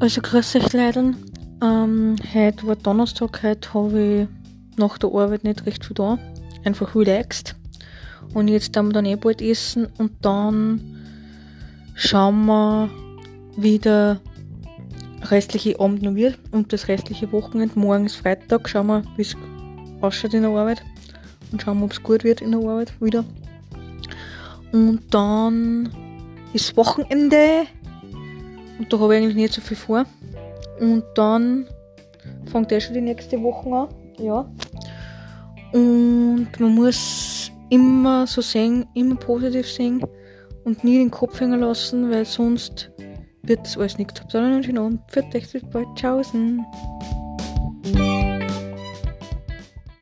Also grüß euch Leute. Ähm, heute war Donnerstag, heute habe ich nach der Arbeit nicht recht viel da. Einfach relaxed. Und jetzt haben wir dann eh bald essen und dann schauen wir, wie der restliche Abend noch wird und das restliche Wochenende. Morgen ist Freitag, schauen wir, wie es ausschaut in der Arbeit und schauen wir, ob es gut wird in der Arbeit wieder. Und dann ist Wochenende und da habe ich eigentlich nicht so viel vor. Und dann fängt eh schon die nächste Woche an. Ja. Und man muss immer so sehen, immer positiv sehen und nie den Kopf hängen lassen, weil sonst wird das alles nichts. Habt einen schönen Abend. Für euch bis bald. Tschaußen.